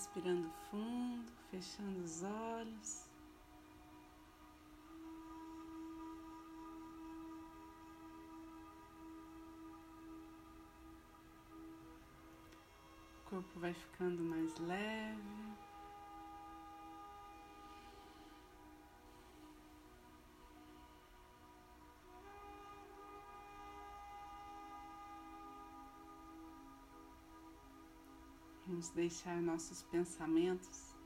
Respirando fundo, fechando os olhos. O corpo vai ficando mais leve. Vamos deixar nossos pensamentos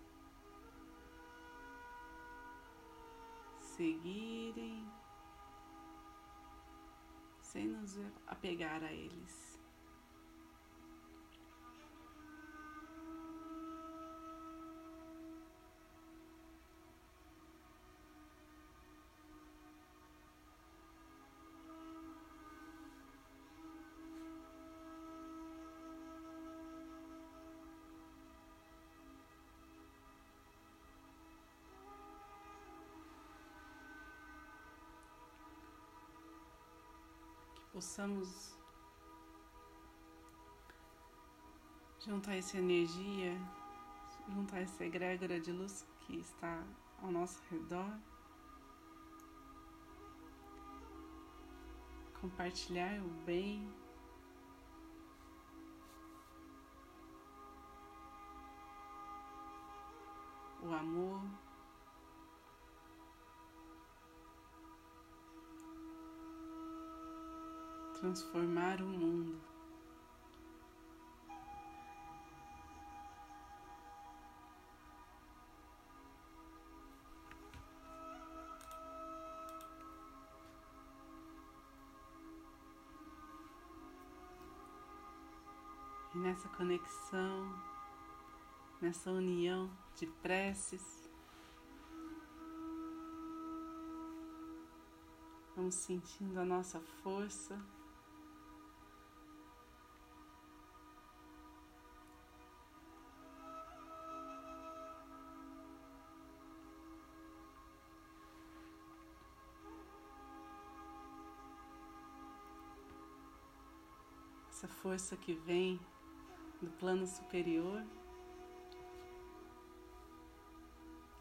seguirem sem nos apegar a eles. Possamos juntar essa energia, juntar essa egrégora de luz que está ao nosso redor, compartilhar o bem. O amor. Transformar o mundo. E nessa conexão, nessa união de preces, vamos sentindo a nossa força. Essa força que vem do plano superior,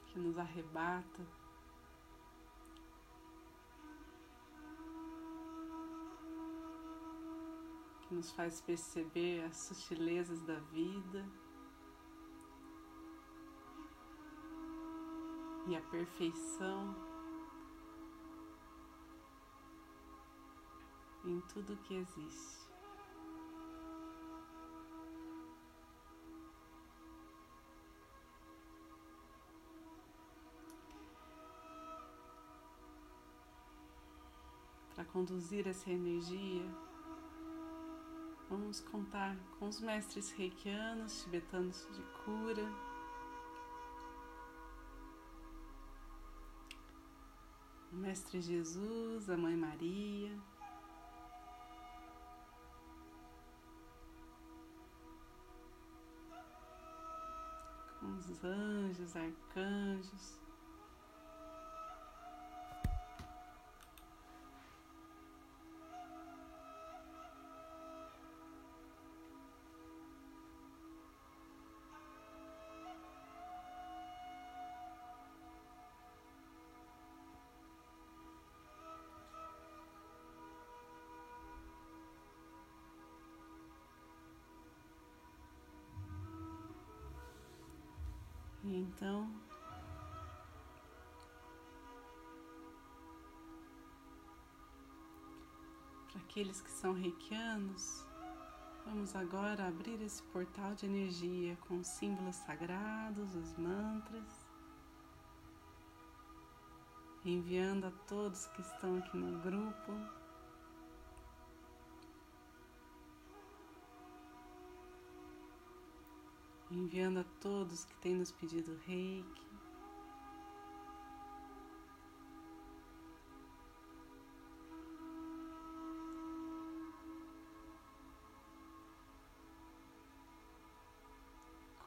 que nos arrebata. Que nos faz perceber as sutilezas da vida e a perfeição em tudo que existe. Para conduzir essa energia, vamos contar com os mestres reikianos, tibetanos de cura. O Mestre Jesus, a Mãe Maria, com os anjos, arcanjos, então, para aqueles que são reikianos, vamos agora abrir esse portal de energia com os símbolos sagrados, os mantras, enviando a todos que estão aqui no grupo enviando a todos que têm nos pedido reiki.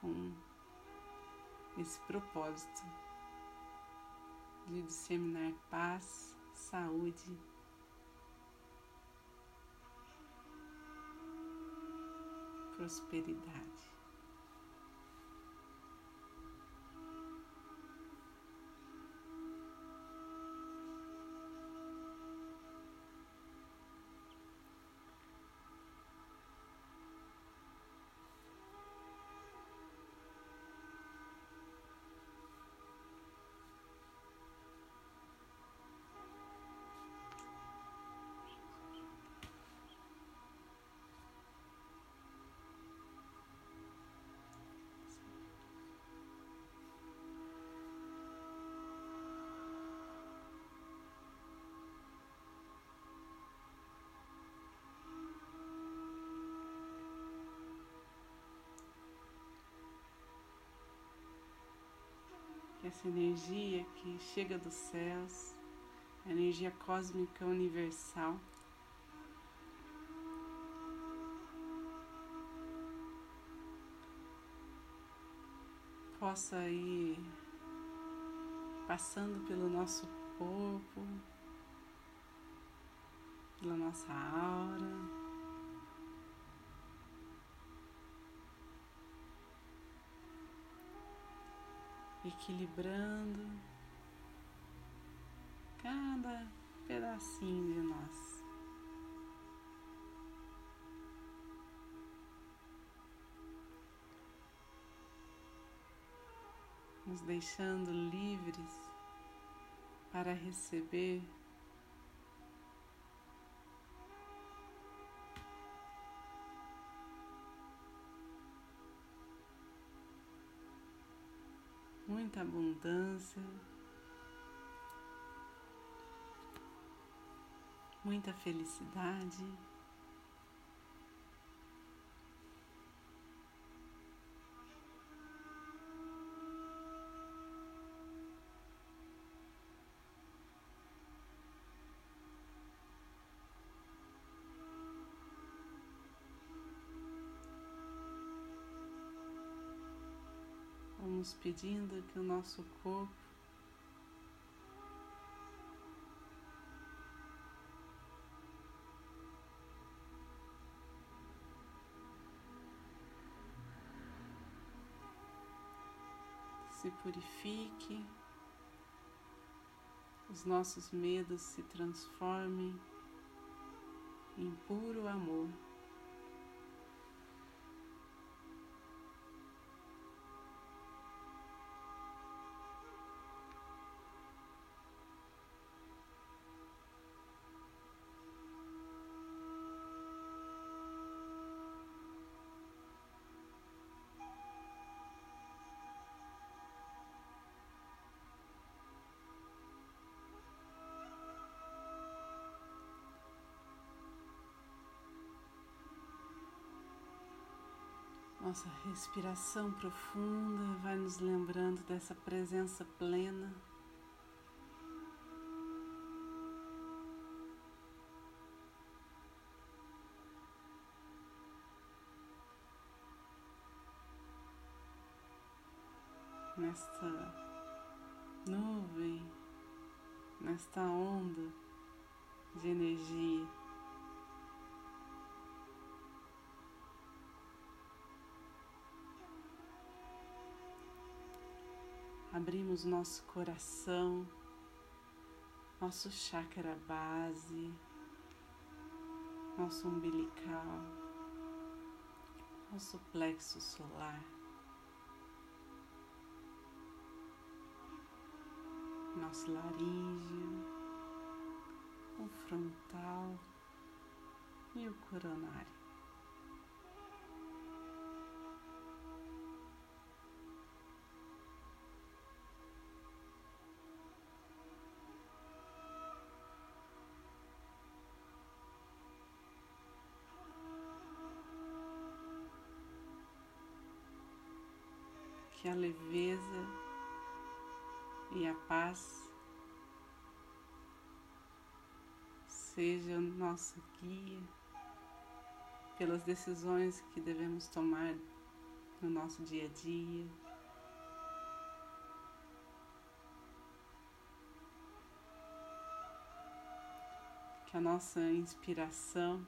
Com esse propósito de disseminar paz, saúde, prosperidade. Essa energia que chega dos céus, a energia cósmica universal. Possa ir passando pelo nosso corpo, pela nossa aura. Equilibrando cada pedacinho de nós. Nos deixando livres para receber muita abundância, muita felicidade. Pedindo que o nosso corpo se purifique, os nossos medos se transformem em puro amor. Nossa respiração profunda vai nos lembrando dessa presença plena. Nesta nuvem, nesta onda de energia. Abrimos nosso coração, nosso chakra base, nosso umbilical, nosso plexo solar, nosso laríngeo, o frontal e o coronário. Que a leveza e a paz seja o nosso guia pelas decisões que devemos tomar no nosso dia a dia. Que a nossa inspiração,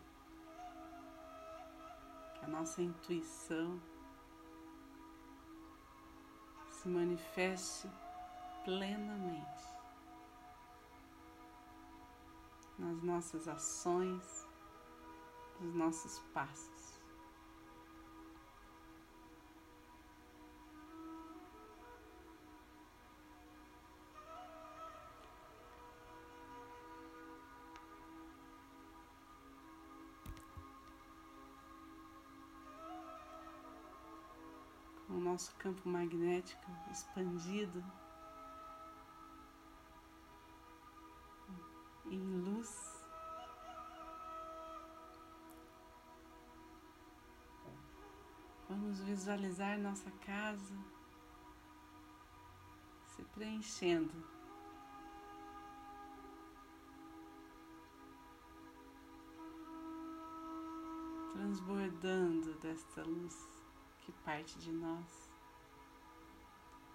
que a nossa intuição manifeste plenamente nas nossas ações, nos nossos passos. Nosso campo magnético expandido em luz. Vamos visualizar nossa casa se preenchendo. Transbordando desta luz que parte de nós,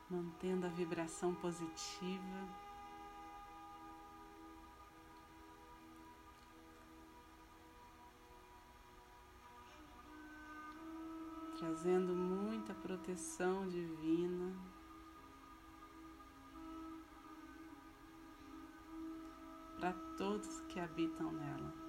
mantendo a vibração positiva. Trazendo muita proteção divina. Para todos que habitam nela.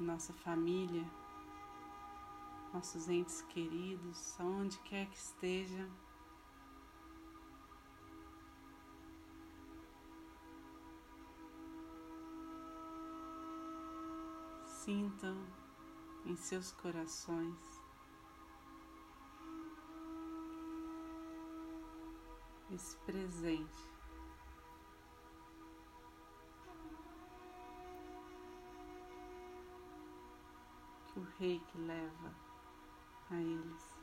Que nossa família, nossos entes queridos, aonde quer que esteja, sintam em seus corações esse presente. O rei que leva a eles.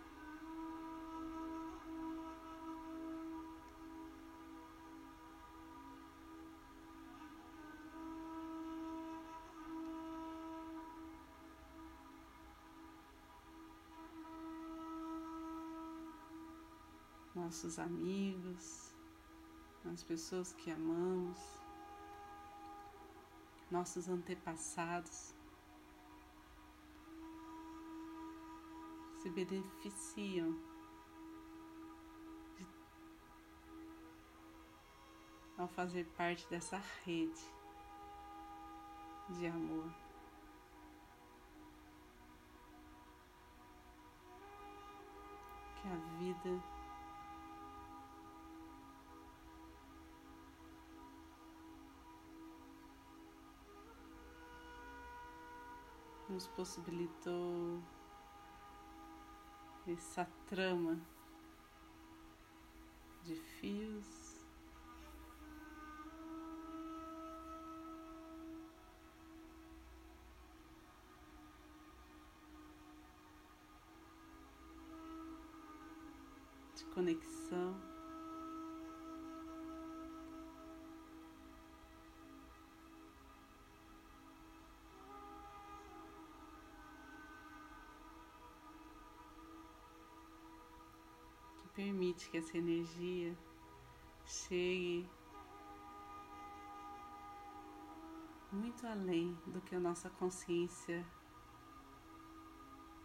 Nossos amigos, as pessoas que amamos, nossos antepassados. Se beneficiam de, ao fazer parte dessa rede de amor. Que a vida nos possibilitou essa trama de fios. De conexão. Permite que essa energia chegue muito além do que a nossa consciência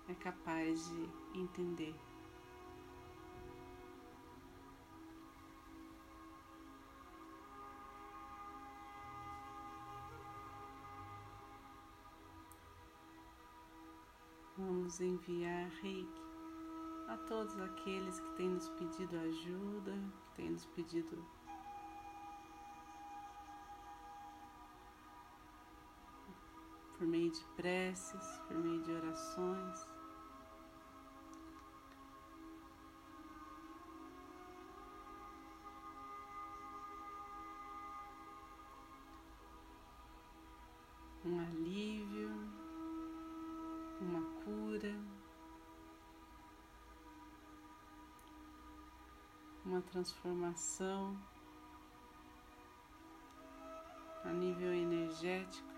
é capaz de entender. Vamos enviar reiki a todos aqueles que têm nos pedido ajuda, que têm nos pedido por meio de preces, por meio de orações. Transformação a nível energético.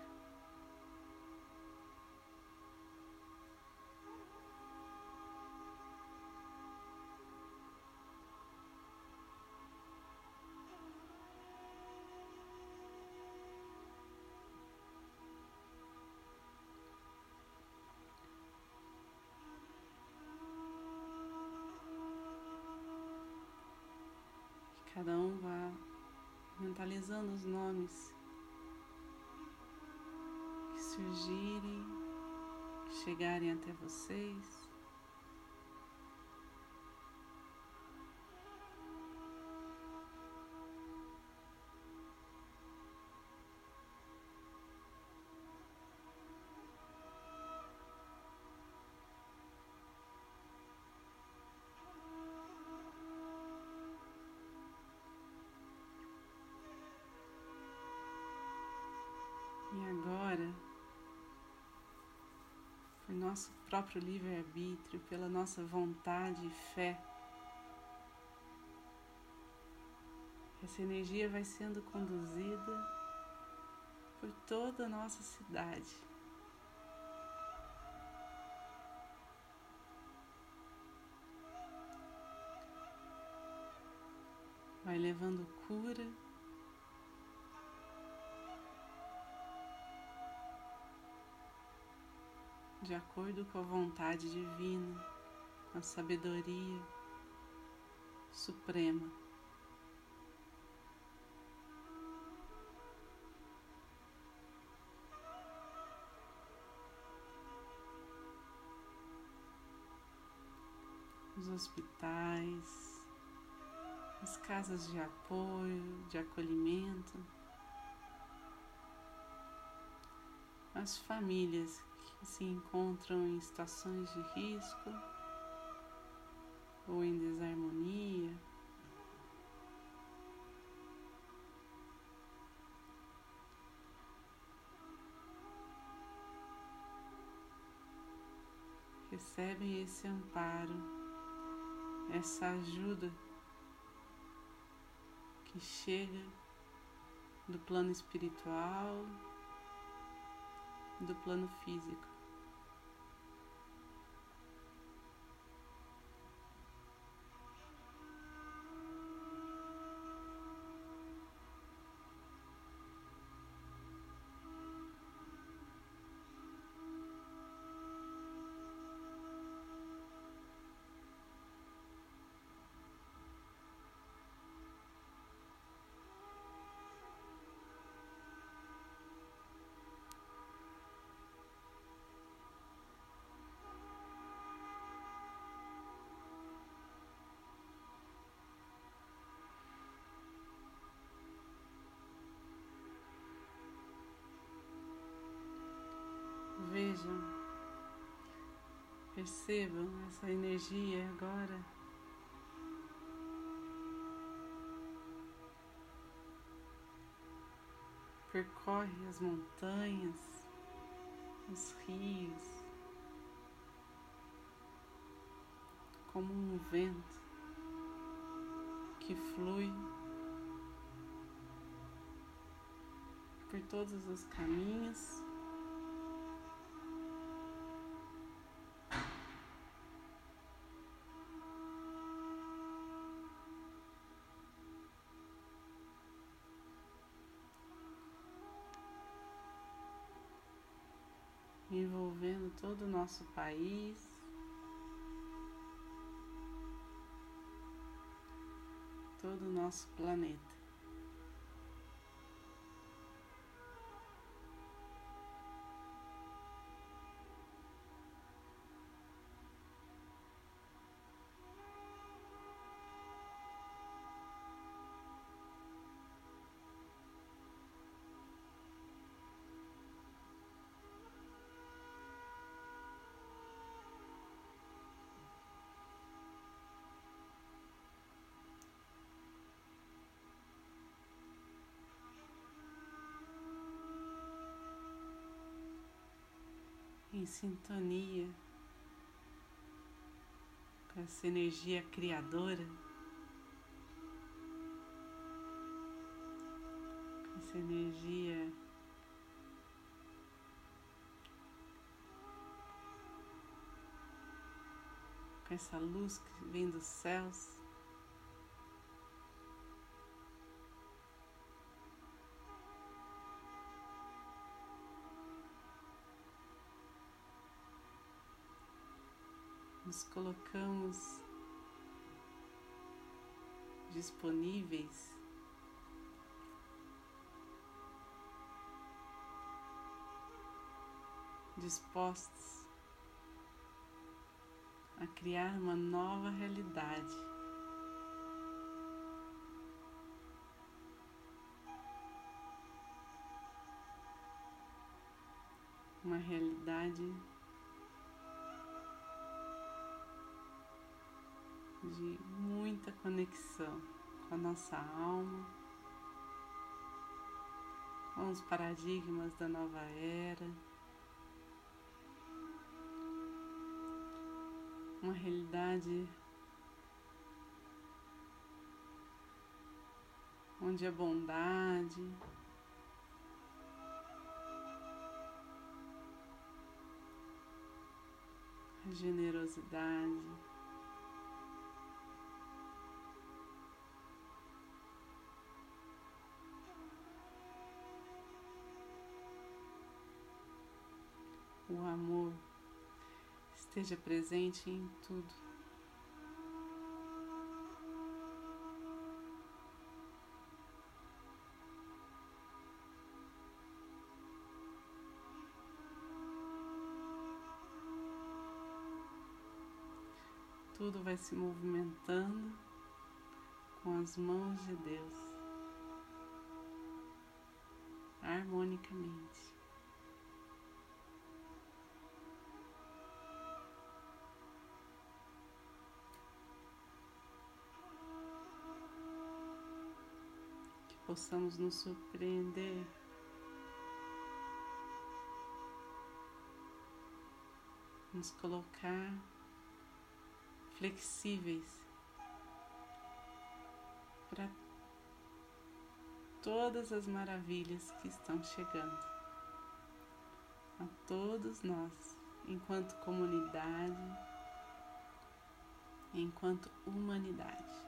Cada um vá mentalizando os nomes que surgirem, que chegarem até vocês. Nosso próprio livre-arbítrio, pela nossa vontade e fé. Essa energia vai sendo conduzida por toda a nossa cidade. Vai levando cura. De acordo com a vontade divina, com a sabedoria suprema. os hospitais, as casas de apoio, de acolhimento, as famílias se encontram em situações de risco ou em desarmonia. Recebem esse amparo essa ajuda que chega do plano espiritual, do plano físico. Vejam, percebam essa energia agora. Percorre as montanhas, os rios, como um vento que flui por todos os caminhos. Todo o nosso país. Todo o nosso planeta. Em sintonia com essa energia criadora, com essa energia com essa luz que vem dos céus. Nos colocamos disponíveis dispostos a criar uma nova realidade. Uma realidade de muita conexão com a nossa alma, com os paradigmas da nova era, uma realidade onde a bondade, a generosidade, esteja presente em tudo. Tudo vai se movimentando com as mãos de Deus, harmonicamente. Possamos nos surpreender. Nos colocar flexíveis para todas as maravilhas que estão chegando a todos nós, enquanto comunidade, enquanto humanidade.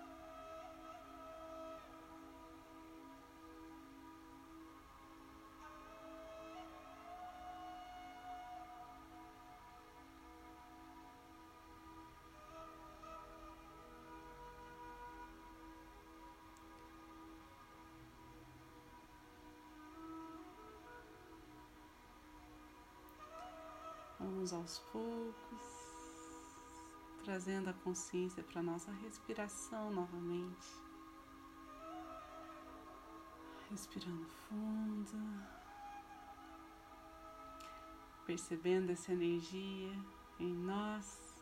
Vamos aos poucos, trazendo a consciência para nossa respiração novamente. Respirando fundo, percebendo essa energia em nós.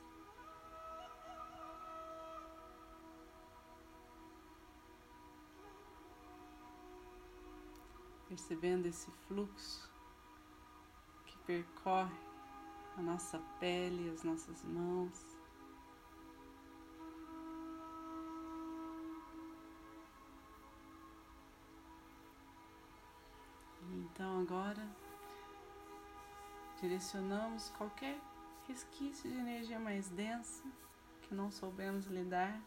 Percebendo esse fluxo que percorre a nossa pele, as nossas mãos. Então agora direcionamos qualquer resquício de energia mais densa que não soubemos lidar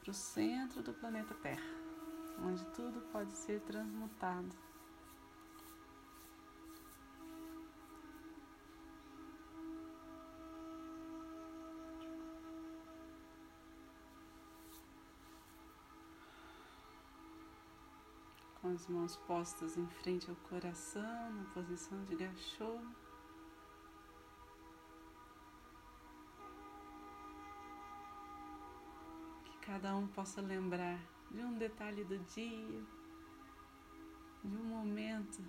para o centro do planeta Terra, onde tudo pode ser transmutado. Com as mãos postas em frente ao coração, na posição de gachô. Que cada um possa lembrar de um detalhe do dia, de um momento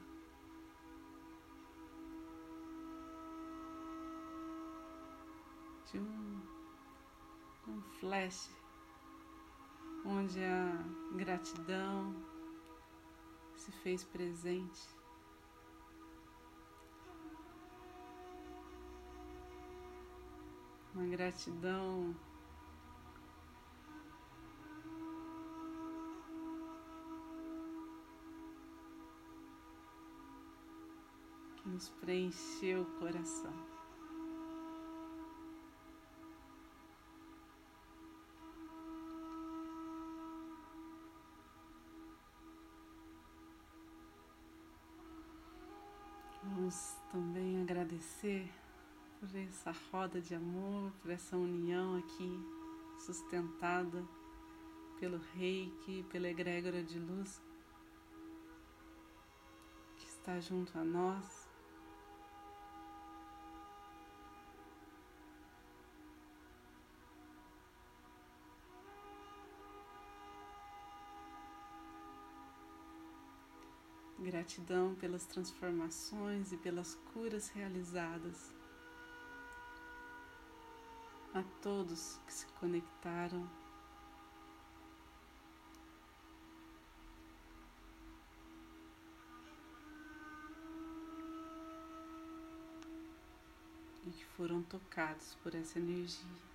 de um, um flash onde a gratidão se fez presente. Uma gratidão que nos preencheu o coração. Vamos também agradecer por essa roda de amor, por essa união aqui sustentada pelo reiki, pela egrégora de luz que está junto a nós. Gratidão pelas transformações e pelas curas realizadas. A todos que se conectaram. E que foram tocados por essa energia.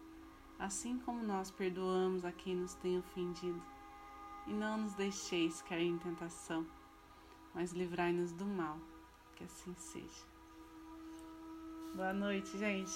assim como nós perdoamos a quem nos tem ofendido. E não nos deixeis cair em tentação, mas livrai-nos do mal. Que assim seja. Boa noite, gente.